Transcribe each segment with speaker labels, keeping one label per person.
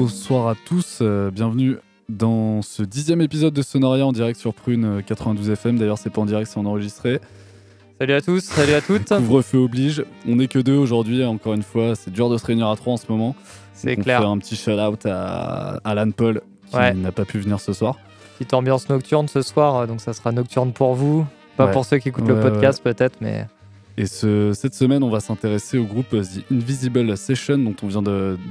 Speaker 1: Bonsoir à tous. Euh, bienvenue dans ce dixième épisode de Sonoria en direct sur Prune euh, 92 FM. D'ailleurs, c'est pas en direct, c'est en enregistré.
Speaker 2: Salut à tous, salut à toutes.
Speaker 1: Couvre-feu oblige. On n'est que deux aujourd'hui, encore une fois. C'est dur de se réunir à trois en ce moment.
Speaker 2: C'est clair.
Speaker 1: On fait un petit shout-out à Alan Paul qui
Speaker 2: Ouais.
Speaker 1: n'a pas pu venir ce soir.
Speaker 2: Petite ambiance nocturne ce soir, euh, donc ça sera nocturne pour vous. Pas
Speaker 1: Ouais.
Speaker 2: pour ceux qui écoutent le podcast peut-être, mais
Speaker 1: Et ce- cette semaine, on va s'intéresser au groupe euh, The Invisible Session, dont on vient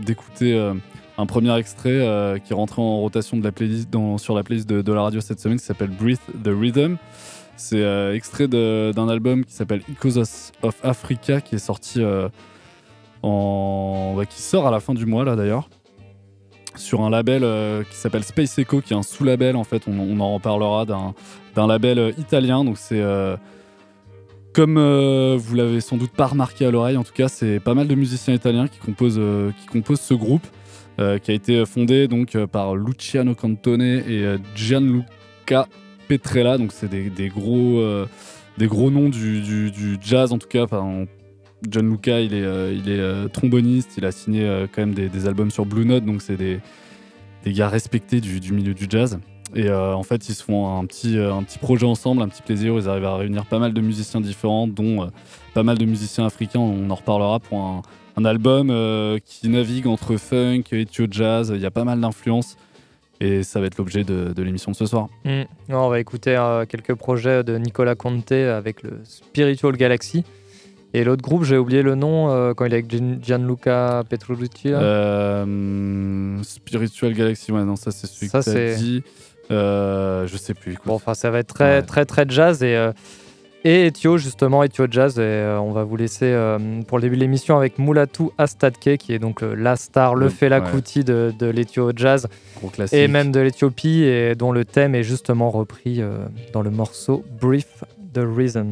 Speaker 1: d'écouter euh, un premier extrait euh, qui est rentré en rotation de la playlist, sur la playlist de, la radio cette semaine, qui s'appelle Breathe the Rhythm. C'est euh, extrait d'un album qui s'appelle Echoes of- Africa, qui est sorti euh, bah, sort à la fin du mois là d'ailleurs, sur un label euh, qui s'appelle Space Echo, qui est un sous-label en fait. On, en reparlera d'un label italien. Donc c'est comme euh, vous l'avez sans doute pas remarqué à l'oreille, en tout cas, c'est pas mal de musiciens italiens qui composent ce groupe, euh, qui a été fondé donc euh, par Luciano Cantone et euh, Gianluca Petrella. Donc c'est des, des gros, des gros noms du, du- jazz en tout cas. Enfin, Gianluca, il est, il est tromboniste, il a signé quand même des, des albums sur Blue Note, donc c'est des, des gars respectés du, du milieu du jazz. Et en fait, ils se font un petit, un petit projet ensemble, un petit plaisir. Ils arrivent à réunir pas mal de musiciens différents, dont pas mal de musiciens africains. On en reparlera pour un, un album euh, qui navigue entre funk et ethio jazz. Il y a pas mal d'influences. Et ça va être l'objet de, de l'émission de ce soir.
Speaker 2: Non, on va écouter euh, quelques projets de Nicolas Conte avec le Spiritual Galaxy. Et l'autre groupe, j'ai oublié le nom euh, quand il est avec Gian- Gianluca.
Speaker 1: Euh, Spiritual Galaxy, ouais, non, ça c'est celui
Speaker 2: Ça,
Speaker 1: que t'as
Speaker 2: c'est-
Speaker 1: dit. Euh, je sais plus. écoute.
Speaker 2: Bon, enfin, ça va être très,
Speaker 1: Ouais.
Speaker 2: très, très jazz et, et Ethio, justement, Ethio Jazz. Et euh, on va vous laisser euh, pour le début de l'émission avec Mulatu Astadke, qui est donc euh, la star, le Fela
Speaker 1: ouais.
Speaker 2: Kuti de, de l'Ethio Jazz
Speaker 1: Gros classique.
Speaker 2: et même de l'Éthiopie, et dont le thème est justement repris dans le morceau Brief the Reason.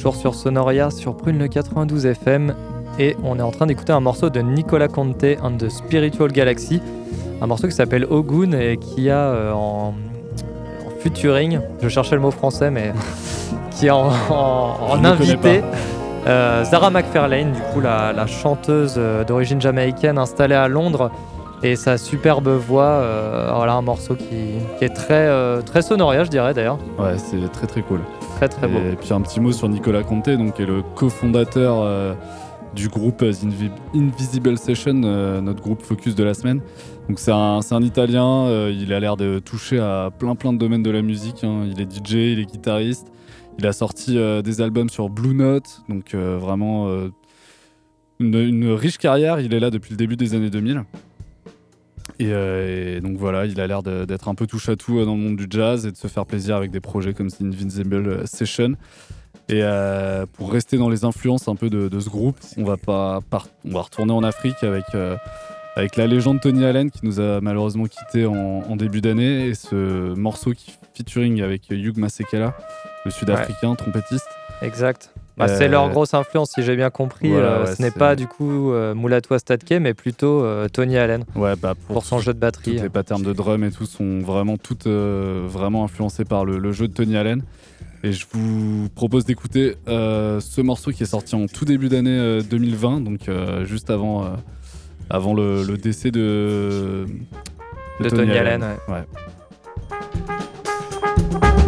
Speaker 2: Toujours sur Sonoria, sur Prune le 92 FM. Et on est en train d'écouter un morceau de Nicolas Conte and the Spiritual Galaxy. Un morceau qui s'appelle Ogun et qui a euh, en, en featuring, je cherchais le mot français, mais qui a en, en- invité euh, Zara McFarlane, du coup la, la chanteuse euh, d'origine jamaïcaine installée à Londres. Et sa superbe voix, euh, voilà un morceau qui, qui est très, euh, très sonoria, je dirais d'ailleurs.
Speaker 1: Ouais, c'est très très cool.
Speaker 2: Très beau.
Speaker 1: Et puis un petit mot sur Nicolas Conte, donc, qui est le cofondateur euh, du groupe euh, Invisible Session, euh, notre groupe focus de la semaine. Donc c'est un, un Italien, il a l'air de toucher à plein plein de domaines de la musique. hein. Il est DJ, il est guitariste. Il a sorti des albums sur Blue Note, donc vraiment une riche carrière. Il est là depuis le début des années 2000. Et, euh, et donc voilà, il a l'air d'être un peu touche à tout euh, dans le monde du jazz et de se faire plaisir avec des projets comme The Invincible euh, Session. Et euh, pour rester dans les influences un peu de, de ce groupe, on va, pas on va retourner en Afrique avec, euh, avec la légende Tony Allen qui nous a malheureusement quitté en, en début d'année et ce morceau qui featuring avec Hugh Masekela, le sud-africain trompettiste.
Speaker 2: Exact. Bah,
Speaker 1: Euh,
Speaker 2: C'est leur grosse influence, si j'ai bien compris.
Speaker 1: voilà,
Speaker 2: Euh,
Speaker 1: ouais,
Speaker 2: ce n'est pas du coup euh, Mulatu Astatke, mais plutôt euh, Tony Allen
Speaker 1: Ouais, bah pour,
Speaker 2: pour son jeu de batterie.
Speaker 1: Les patterns de drum et tout sont vraiment toutes euh, vraiment influencés par le, le jeu de Tony Allen. Et je vous propose d'écouter euh, ce morceau qui est sorti en tout début d'année euh, 2020, donc euh, juste avant, euh, avant le, le décès de,
Speaker 2: De Tony Allen,
Speaker 1: Ouais.
Speaker 3: Thank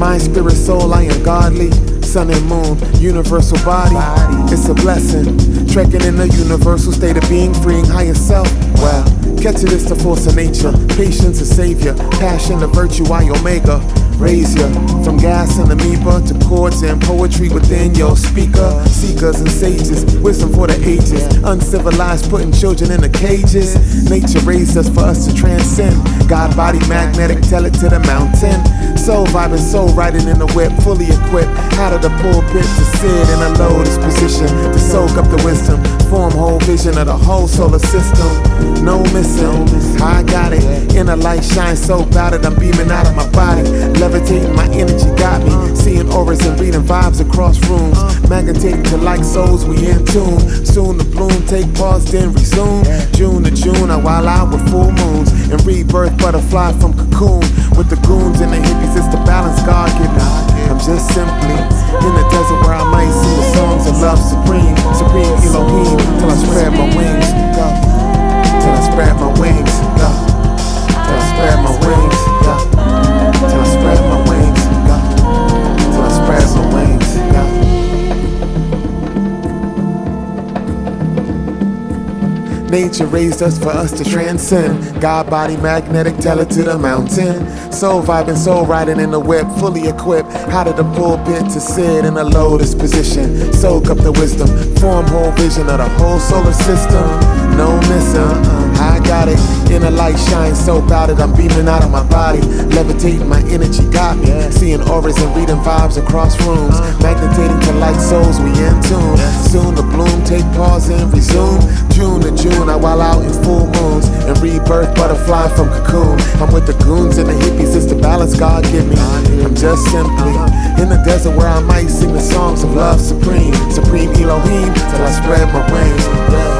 Speaker 3: mind, spirit, soul, I am godly. Sun and moon, universal body. It's a blessing. Trekking in the universal state of being, freeing higher self. Well, catch it is the force of nature. Patience, a savior. Passion, a virtue, I omega. Raise ya from gas and amoeba to chords and poetry within your speaker. Seekers and sages, wisdom for the ages. Uncivilized, putting children in the cages. Nature raised us for us to transcend. God body magnetic, tell it to the mountain. Soul vibing, soul riding in the whip, fully equipped. Out of the pulpit to sit in a lotus position to soak up the wisdom. Form whole vision of the whole solar system. No missing, I got it. Inner light shines so bright that I'm beaming out of my body. Levitating, my energy got me. Seeing auras and reading vibes across rooms. Magnetating to like souls, we in tune. Soon the bloom, take pause, then resume. June to June, I wild out with full moons. And rebirth, butterfly from cocoon. With the goons and the hippies, it's the balance God given. I'm just simply in the desert where I might sing the songs of love supreme. Supreme Elohim, till I spread my wings. Go. Till I spread my wings. Go. Till I spread my wings. Go. Nature raised us for us to transcend. God body magnetic, tell it to the mountain. Soul vibing, soul riding in the whip, fully equipped. Out of the pulpit to sit in a lotus position. Soak up the wisdom, form whole vision of the whole solar system. No missing. Uh, I got it. Inner light shines so bright that I'm beaming out of my body. Levitating, my energy got me. Seeing auras and reading vibes across rooms. Magnetating to like souls, we in tune. Soon the bloom, take pause and resume. June to June, I while out in full moons. And rebirth, butterfly from cocoon. I'm with the goons and the hippies, it's the balance God give me. I'm just simply in the desert where I might sing the songs of love supreme. Supreme Elohim, till I spread my wings.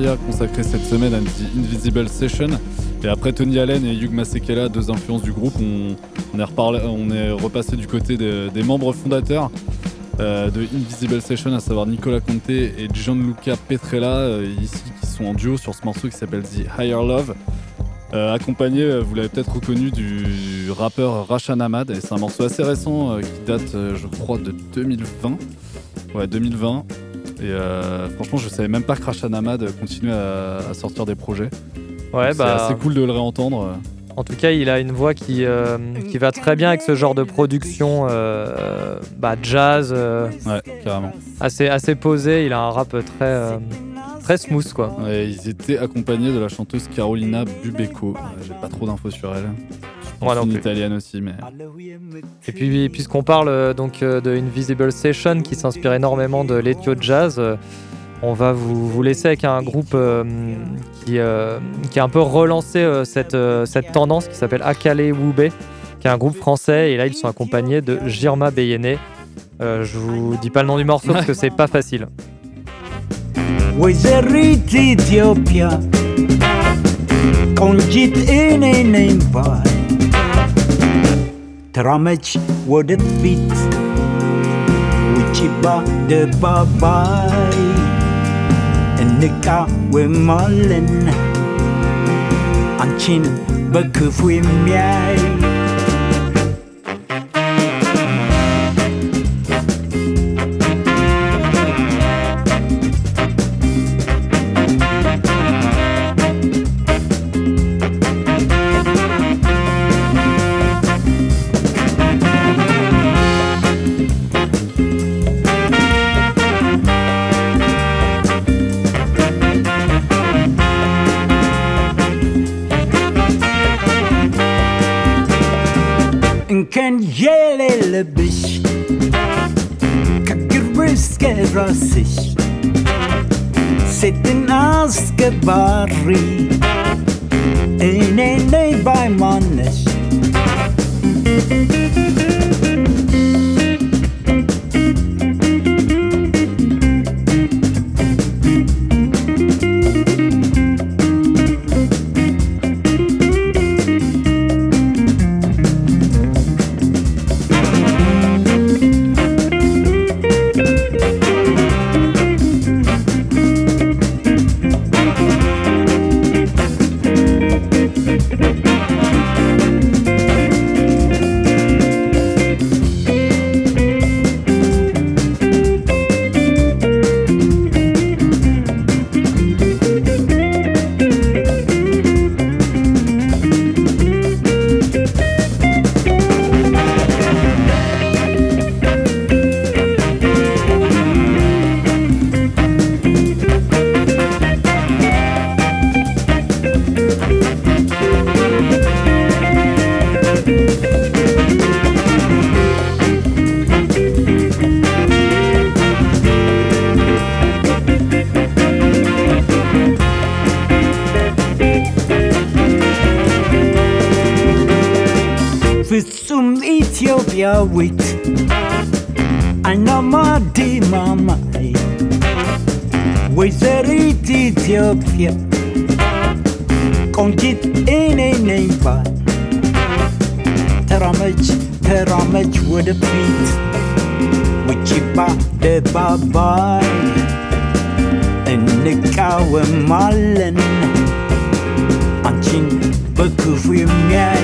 Speaker 1: Consacrée cette semaine à The Invisible Session. Et après Tony Allen et Hugh Masekela, deux influences du groupe, on, est, repassé du côté de- des membres fondateurs euh, de Invisible Session, à savoir Nicolas Conte et Gianluca Petrella, euh, ici qui sont en duo sur ce morceau qui s'appelle The Higher Love. Euh, accompagné, vous l'avez peut-être reconnu, du rappeur Rashan Ahmad. Et c'est un morceau assez récent qui date, je crois, de 2020. Ouais, 2020. Et euh, franchement, je savais même pas que Rashan Ahmad continuait à, à sortir des projets.
Speaker 2: Ouais,
Speaker 1: C'est
Speaker 2: bah.
Speaker 1: assez cool de le réentendre.
Speaker 2: En tout cas, il a une voix qui, euh, qui va très bien avec ce genre de production euh, bah, jazz,
Speaker 1: Ouais, carrément.
Speaker 2: assez, assez posé. Il a un rap très, très smooth, quoi.
Speaker 1: Ouais, ils étaient accompagnés de la chanteuse Carolina Bubeco. J'ai pas trop d'infos sur elle.
Speaker 2: Moi non
Speaker 1: une
Speaker 2: plus.
Speaker 1: italienne aussi, mais.
Speaker 2: Et puis, puisqu'on parle euh, donc euh, de Invisible Session qui s'inspire énormément de l'Ethio Jazz, euh, on va vous, vous laisser avec un groupe euh, qui, euh, qui a un peu relancé euh, cette, euh, cette tendance qui s'appelle Akale Wube, qui est un groupe français. Et là, ils sont accompagnés de Jirma Beyene. Euh, je vous dis pas le nom du morceau parce que c'est pas facile.
Speaker 4: ተራመጅ ወደፊት ውጪባ ደባባይ እንቃወማለን አንቺን በክፉ የሚያይ dich. Sitten ask a barri. ኢትዮጵያዊት አይናማ ዲማማይ ወይዘሪት ኢትዮጵያ ቆንጂት እኔ ነኝ ባይ ተራመች ተራመች ወደፊት ውጪባ ደባባይ እንቃወማለን አንቺን በክፉ የሚያይ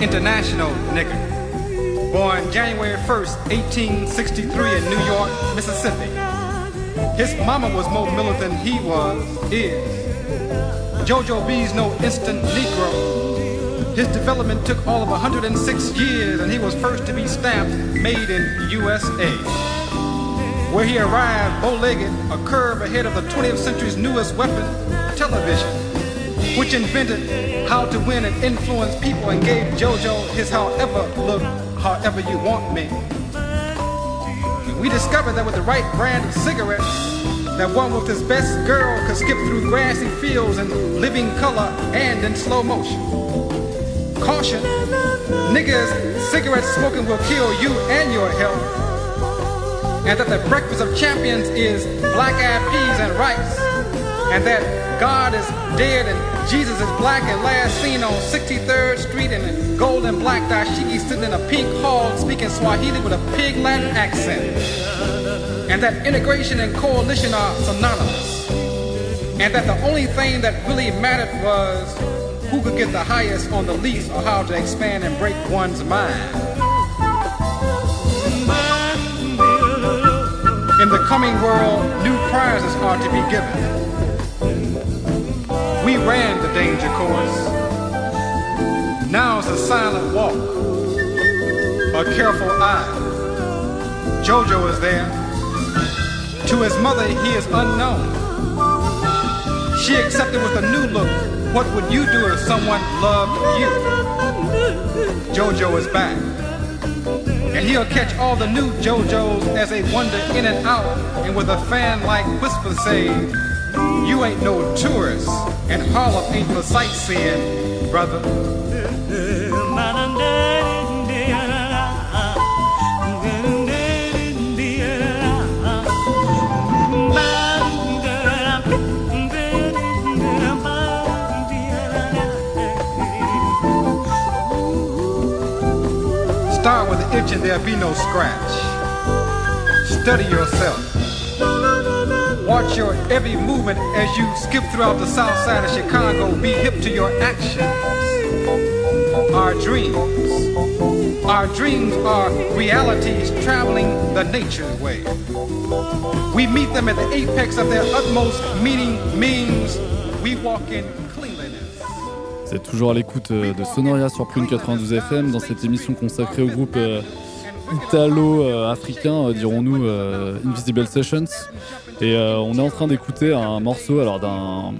Speaker 5: international nigga. Born January 1st, 1863 in New York, Mississippi. His mama was more militant than he was, is. JoJo B's no instant Negro. His development took all of 106 years and he was first to be stamped made in USA. Where he arrived bow-legged, a curve ahead of the 20th century's newest weapon, television, which invented how to win and influence people and gave JoJo his however look, however you want me. We discovered that with the right brand of cigarettes, that one with his best girl could skip through grassy fields in living color and in slow motion. Caution, niggas, cigarette smoking will kill you and your health. And that the breakfast of champions is black-eyed peas and rice. And that God is dead and Jesus is black and last seen on 63rd Street in a gold and black dashiki sitting in a pink hall speaking Swahili with a pig Latin accent. And that integration and coalition are synonymous. And that the only thing that really mattered was who could get the highest on the least or how to expand and break one's mind. In the coming world, new prizes are to be given. We ran the danger course. Now it's a silent walk, a careful eye. Jojo is there. To his mother, he is unknown. She accepted with a new look. What would you do if someone loved you? Jojo is back. And he'll catch all the new JoJo's as they wander in and out, and with a fan like whisper say, You ain't no tourist, and Harlem ain't for sightseeing, brother. Start with the itch and there'll be no scratch. Study yourself. Watch your every movement as you skip throughout the south side of Chicago. Be hip to your actions. Our dreams. Our dreams are realities traveling the nature's way. We meet them at the apex of their utmost meaning means we walk in cleanliness.
Speaker 1: Vous êtes toujours à l'écoute euh, de Sonoria sur Prune 92 FM dans cette émission consacrée au groupe euh, italo-africain, euh, dirons-nous, Invisible Sessions. Et euh, on est en train d'écouter un morceau alors d'un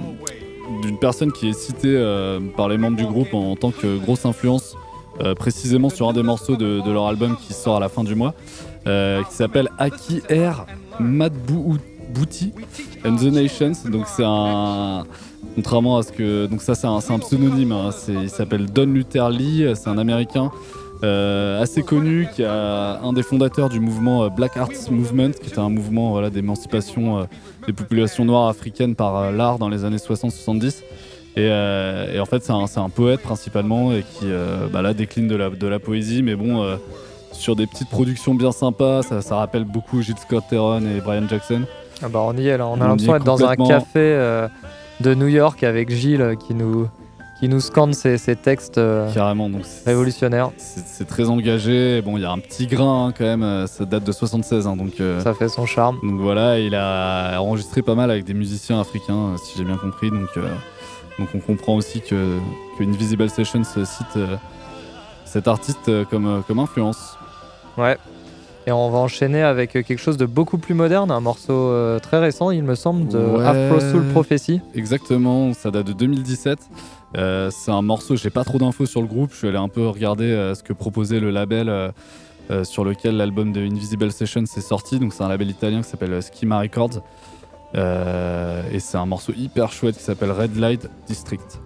Speaker 1: d'une personne qui est citée euh, par les membres du groupe en, tant que grosse influence, euh, précisément sur un des morceaux de, leur album qui sort à la fin du mois, qui s'appelle Aki Air Madbouti and the Nations. Donc c'est un contrairement à ce que donc ça c'est un, pseudonyme. hein. Il s'appelle Don Luther Lee. C'est un Américain. Euh, assez connu, qui est un des fondateurs du mouvement euh, Black Arts Movement, qui était un mouvement voilà, d'émancipation euh, des populations noires africaines par euh, l'art dans les années 60-70. Et, et en fait, c'est un, poète principalement et qui bah là, décline de la, de la poésie, mais bon, sur des petites productions bien sympas, ça, ça rappelle beaucoup Gilles Scott Theron et Brian Jackson.
Speaker 2: Ah bah on y est là, on a l'impression d'être dans un café de New York avec Gilles qui nous, qui nous scande ses, ses textes euh,
Speaker 1: Carrément, donc c'est-
Speaker 2: révolutionnaires.
Speaker 1: c'est très engagé. Bon, il y a un petit grain hein, quand même, euh, ça date de 76, hein, donc. euh,
Speaker 2: Ça fait son charme.
Speaker 1: Donc voilà, il a enregistré pas mal avec des musiciens africains, si j'ai bien compris. Donc, euh, donc on comprend aussi que, que Invisible Sessions cite cet artiste comme, comme influence.
Speaker 2: Ouais. Et on va enchaîner avec quelque chose de beaucoup plus moderne, un morceau très récent, il me semble, de
Speaker 1: Ouais.
Speaker 2: Afro Soul Prophecy.
Speaker 1: Exactement, ça date de 2017. Euh, c'est un morceau, j'ai pas trop d'infos sur le groupe. Je suis allé un peu regarder euh, ce que proposait le label euh, sur lequel l'album de Invisible Sessions est sorti. Donc c'est un label italien qui s'appelle Schema Records. Et c'est un morceau hyper chouette qui s'appelle Red Light District.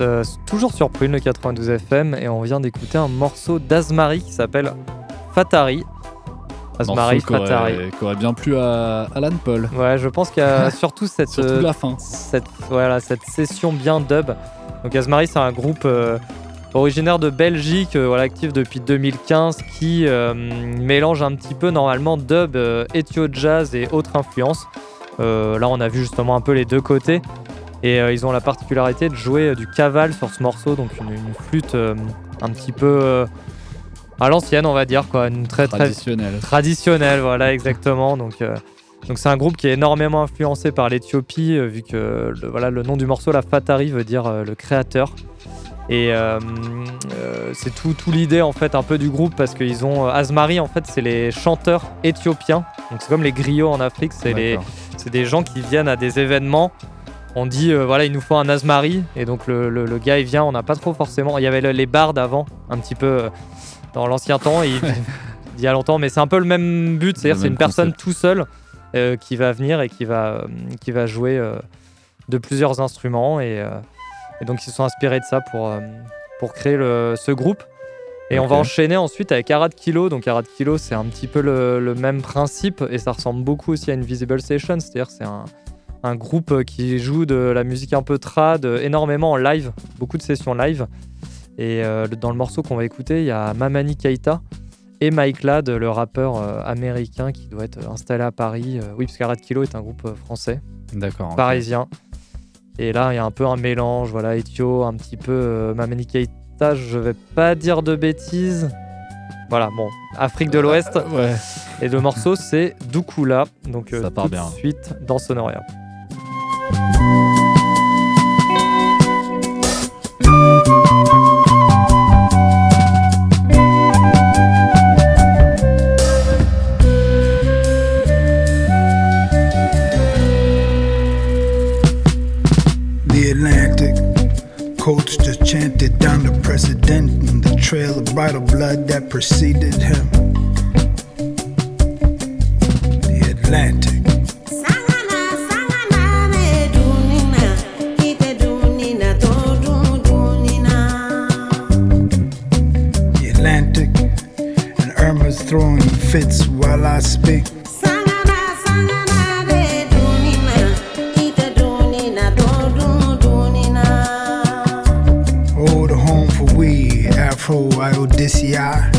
Speaker 2: Êtes euh, toujours sur Prune, le 92 FM, et on vient d'écouter un morceau d'Azmari qui s'appelle Fatari.
Speaker 1: Aurait-
Speaker 2: Fatari.
Speaker 1: qui aurait bien plu à Alan Paul.
Speaker 2: Ouais, je pense qu'il y a surtout cette,
Speaker 1: Surtout
Speaker 2: euh,
Speaker 1: la fin.
Speaker 2: cette, voilà, cette session bien dub. Donc Azmari, c'est un groupe euh, originaire de Belgique, euh, voilà, actif depuis 2015, qui euh, mélange un petit peu normalement dub, euh, ethio jazz et autres influences. Euh, là, on a vu justement un peu les deux côtés. Et euh, ils ont la particularité de jouer euh, du caval sur ce morceau, donc une, une flûte euh, un petit peu euh, à l'ancienne, on va dire, quoi, une très très
Speaker 1: Traditionnelle.
Speaker 2: traditionnelle, voilà, exactement. Donc, donc c'est un groupe qui est énormément influencé par l'Éthiopie, vu que le, voilà, le nom du morceau, la Fatari, veut dire le créateur. Et c'est tout, tout l'idée en fait un peu du groupe parce qu'ils ont Azmari en fait c'est les chanteurs éthiopiens donc c'est comme les griots en Afrique c'est les
Speaker 1: D'accord.
Speaker 2: c'est des gens qui viennent à des événements on dit euh, voilà il nous faut un Azmari et donc le, le- le gars il vient. On n'a pas trop forcément. Il y avait le- les bardes avant un petit peu euh, dans l'ancien temps. Et il, il y a longtemps. Mais c'est un peu le même but. C'est-à-dire c'est une personne tout seul euh, qui va venir et qui va qui va jouer de plusieurs instruments. Et, et donc ils se sont inspirés de ça pour pour créer le- ce groupe. Et on va enchaîner ensuite avec Arad Kilo. Donc Arad Kilo, c'est un petit peu le, même principe. Et ça ressemble beaucoup aussi à Invisible Session. C'est-à-dire que c'est un, un groupe qui joue de la musique un peu trad, euh, énormément en live, beaucoup de sessions live. Et euh, dans le morceau qu'on va écouter, il y a Mamani Keita et Mike Ladd, le rappeur euh, américain qui doit être installé à Paris. Euh, oui, parce qu'Arad Kilo est un groupe euh, français
Speaker 1: D'accord.
Speaker 2: parisien. Et là, il y a un peu un mélange, voilà, Ethio, un petit peu euh, Mamani Keita, je vais pas dire de bêtises. Voilà, bon, Afrique de l'Ouest.
Speaker 1: Ouais.
Speaker 2: Et le morceau, c'est Doukoula. Donc, euh,
Speaker 1: Ça part
Speaker 2: tout
Speaker 1: bien.
Speaker 2: de suite dans Sonoria.
Speaker 6: That preceded him. The Atlantic. Throwing fits while I speak. Oh, the home for we, Afro Iodicei.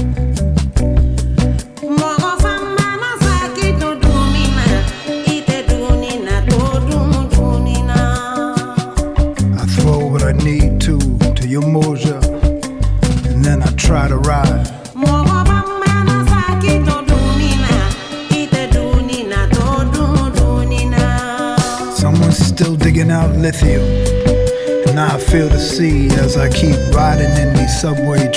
Speaker 6: Sea as I keep riding in these subway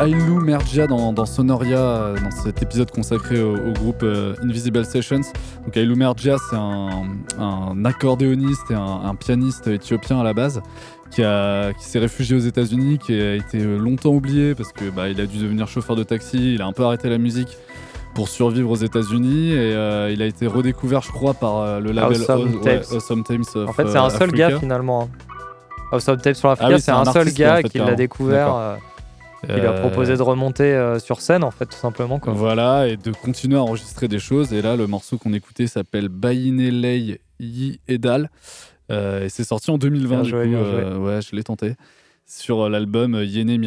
Speaker 1: Ailou Mergia dans, dans, Sonoria, euh, dans cet épisode consacré au, au groupe euh, Invisible Sessions. Donc Ailou Mergia, c'est un, un, accordéoniste et un, un, pianiste éthiopien à la base qui, a, qui s'est réfugié aux États-Unis, qui a été longtemps oublié parce que bah, il a dû devenir chauffeur de taxi, il a un peu arrêté la musique pour survivre aux États-Unis et euh, il a été redécouvert, je crois, par euh, le label
Speaker 2: awesome,
Speaker 1: o ouais, awesome Times.
Speaker 2: En fait, c'est un seul
Speaker 1: Africa.
Speaker 2: gars finalement. Awesome Tapes sur Africa,
Speaker 1: Ah oui,
Speaker 2: c'est un,
Speaker 1: un
Speaker 2: seul gars
Speaker 1: en fait,
Speaker 2: qui l'a découvert. Il lui a
Speaker 1: Euh,
Speaker 2: proposé de remonter euh, sur scène, en fait, tout simplement. Quoi.
Speaker 1: Voilà, et de continuer à enregistrer des choses. Et là, le morceau qu'on écoutait s'appelle Bayinelei Yi Edal. Euh, et c'est sorti en 2020.
Speaker 2: Bien
Speaker 1: du coup,
Speaker 2: bien joué.
Speaker 1: euh, ouais, je l'ai tenté. Sur l'album Yene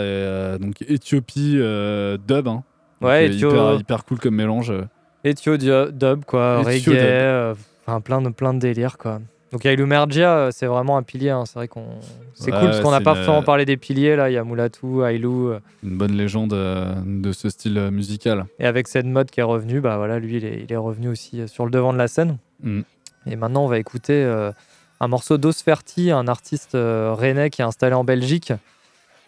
Speaker 1: et, euh, donc Éthiopie dub. Hein. Donc,
Speaker 2: Ouais, Ethio-
Speaker 1: hyper, hyper cool comme mélange.
Speaker 2: Ethio dio- dub, quoi, reggae,
Speaker 1: dub.
Speaker 2: plein de, plein de délires, quoi. Donc il y a Ilumergia, euh, c'est vraiment un pilier, hein, c'est vrai qu'on... C'est
Speaker 1: Ouais,
Speaker 2: cool parce qu'on n'a pas
Speaker 1: une-
Speaker 2: forcément parlé des piliers, là, il y a Moulatou, Ailou, euh,
Speaker 1: Une bonne légende euh, de ce style euh, musical.
Speaker 2: et avec cette mode qui est revenue, bah voilà, lui, il est, il est revenu aussi euh, sur le devant de la scène.
Speaker 1: Mm.
Speaker 2: Et maintenant, on va écouter euh, un morceau d'Osferti, un artiste euh, rennais qui est installé en Belgique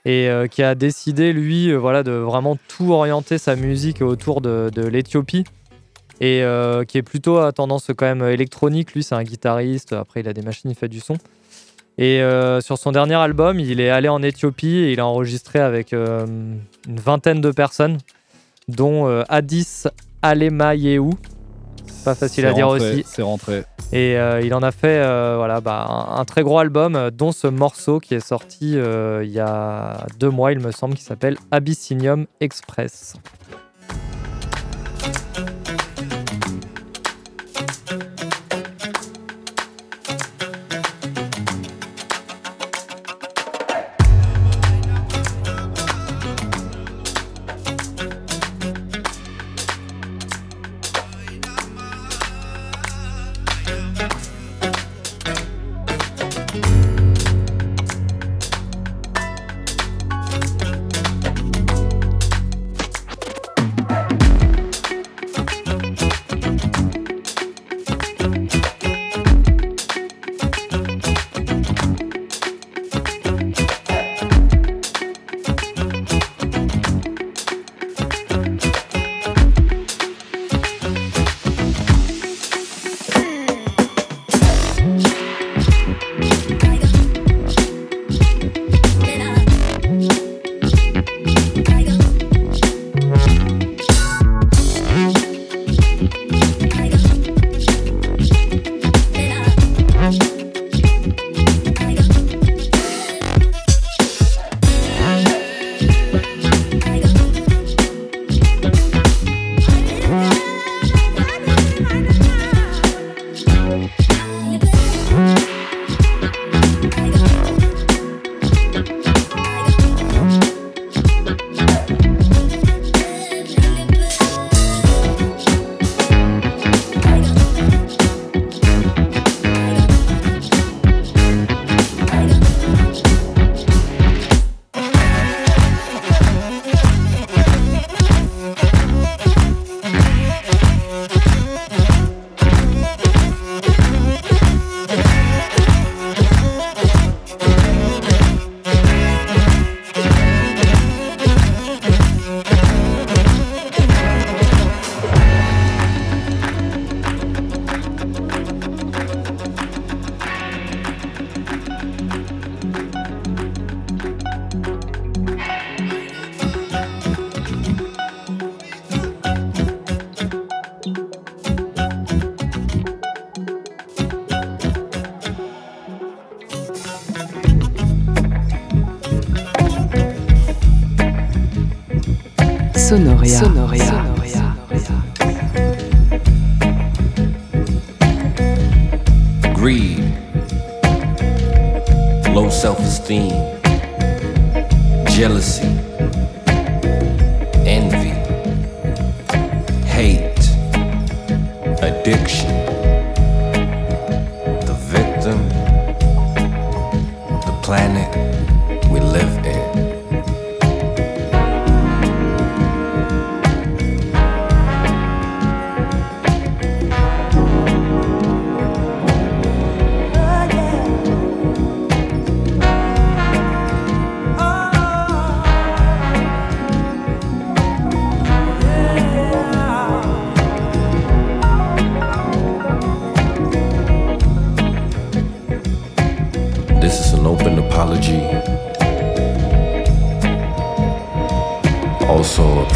Speaker 2: et euh, qui a décidé, lui, euh, voilà, de vraiment tout orienter sa musique autour de, de l'Éthiopie et euh, qui est plutôt à tendance quand même électronique. Lui, c'est un guitariste. Après, il a des machines, il fait du son. Et euh, sur son dernier album, il est allé en Éthiopie et il a enregistré avec euh, une vingtaine de personnes, dont Addis Alemayehu. C'est pas facile à dire
Speaker 1: rentré,
Speaker 2: aussi.
Speaker 1: C'est rentré.
Speaker 2: Et il en a fait voilà, bah, un, un très gros album, dont ce morceau qui est sorti il y a deux mois, il me semble, qui s'appelle Abyssinium Express.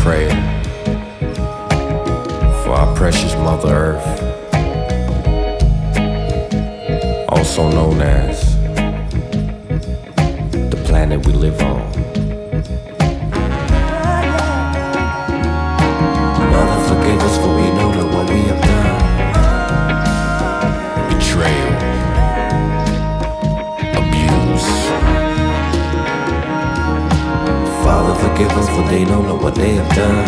Speaker 7: prayer for our precious Mother Earth, also known as the planet we live on. Mother, forgive us them for they don't know what they have done.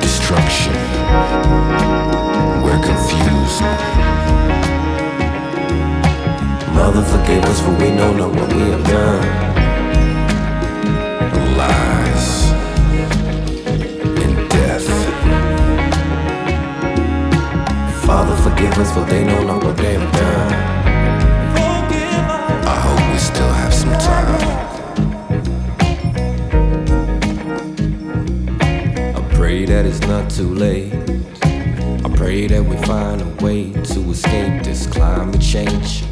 Speaker 7: Destruction. We're confused. Mother, forgive us for we don't know what we have done. Lies and death. Father, forgive us for they don't know what they have done. That it's not too late. I pray that we find a way to escape this climate change.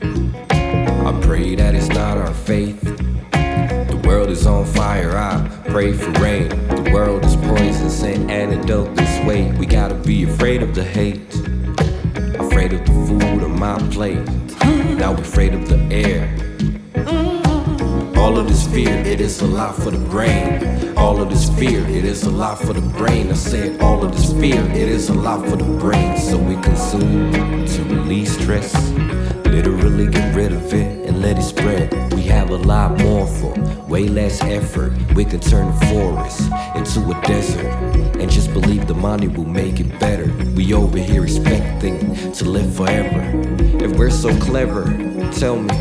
Speaker 7: I pray that it's not our faith. The world is on fire, I pray for rain. The world is poison, send antidote this way. We gotta be afraid of the hate, afraid of the food on my plate. Now we're afraid of the air. All of this fear, it is a lot for the brain. All of this fear, it is a lot for the brain. I said, all of this fear, it is a lot for the brain. So we consume to release stress. Literally get rid of it and let it spread. We have a lot more for way less effort. We can turn the forest into a desert and just believe the money will make it better. We over here expecting to live forever. If we're so clever, tell me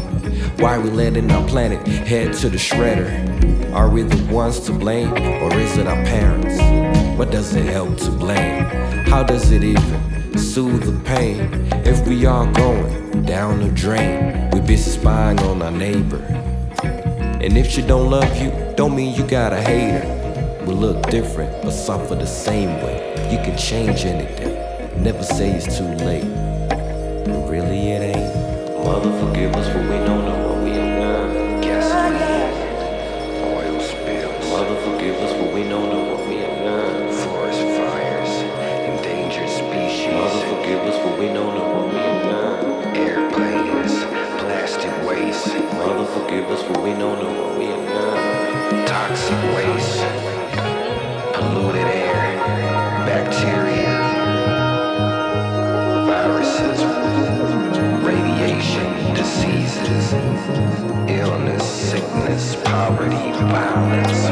Speaker 7: why we letting our planet head to the shredder. Are we the ones to blame or is it our parents? What does it help to blame? How does it even soothe the pain if we are going down the drain? We busy spying on our neighbor. And if she don't love you, don't mean you gotta hate her. We look different, but suffer the same way. You can change anything. Never say it's too late. But really it ain't. Mother, forgive us for we don't know we know what we. Toxic waste, polluted air, bacteria, viruses, radiation, diseases, illness, sickness, poverty, violence.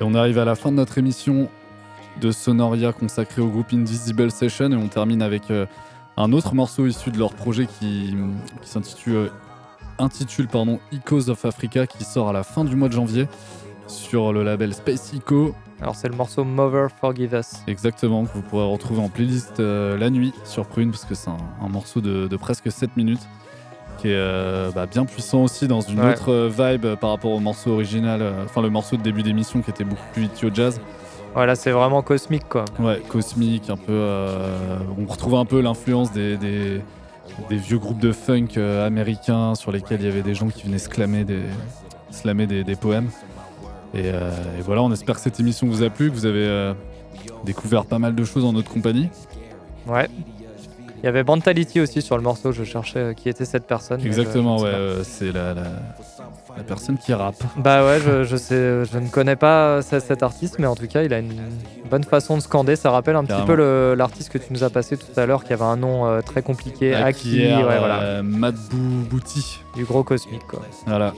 Speaker 1: Et on arrive à la fin de notre émission de Sonoria consacrée au groupe Invisible Session et on termine avec euh, un autre morceau issu de leur projet qui, qui s'intitule euh, intitule pardon Ecos of Africa qui sort à la fin du mois de janvier sur le label Space Eco.
Speaker 2: Alors c'est le morceau Mother Forgive Us.
Speaker 1: Exactement, que vous pourrez retrouver en playlist euh, la nuit sur Prune parce que c'est un, un morceau de, de presque 7 minutes qui est euh, bah, bien puissant aussi dans une
Speaker 2: Ouais.
Speaker 1: autre vibe par rapport au morceau original, euh, enfin le morceau de début d'émission qui était beaucoup plus idiot jazz.
Speaker 2: Voilà, c'est vraiment cosmique quoi.
Speaker 1: Ouais, cosmique, un peu. euh, on retrouve un peu l'influence des, des, des vieux groupes de funk euh, américains sur lesquels il y avait des gens qui venaient slammer des, slammer des, des poèmes. Et, euh, et voilà, on espère que cette émission vous a plu, que vous avez découvert pas mal de choses en notre compagnie.
Speaker 2: Ouais. Il y avait Bantality aussi sur le morceau, je cherchais euh, qui était cette personne. je-
Speaker 1: Exactement,
Speaker 2: je
Speaker 1: ouais, euh, c'est la, la, la personne qui rappe.
Speaker 2: Bah ouais, je, je sais, je ne connais pas ce- cet artiste, mais en tout cas, il a une bonne façon de scander. Ça rappelle un petit peu l'artiste que tu nous as passé tout à l'heure, qui avait un nom euh, très compliqué, Aki, ouais, voilà.
Speaker 1: euh, Matt Bou- Bouti.
Speaker 2: Du gros cosmique, quoi.
Speaker 1: Voilà.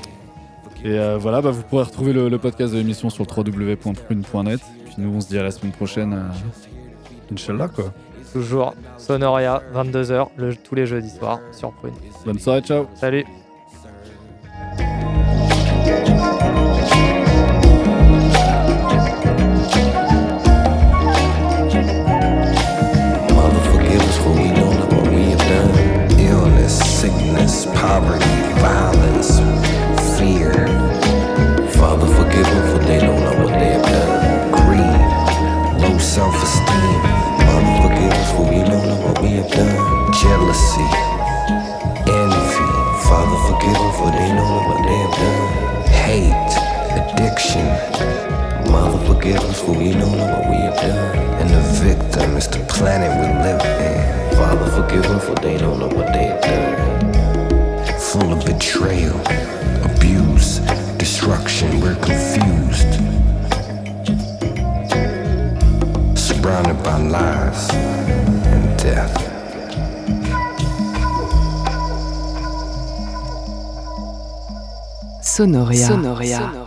Speaker 1: Et euh, voilà, bah, vous pourrez retrouver le, le podcast de l'émission sur www.prune.net. Puis nous, on se dit à la semaine prochaine. euh, Inch'Allah, quoi.
Speaker 2: Toujours Sonoria, 22h, le- tous les jeudis soirs sur Prune.
Speaker 1: Bonne soirée, ciao.
Speaker 2: Salut.
Speaker 7: Is the planet we live in. Father, forgive them for they don't know what they have done. Full of betrayal, abuse, destruction, we're confused. Surrounded by lies and death.
Speaker 8: Sonoria. Sonoria. Sonoria.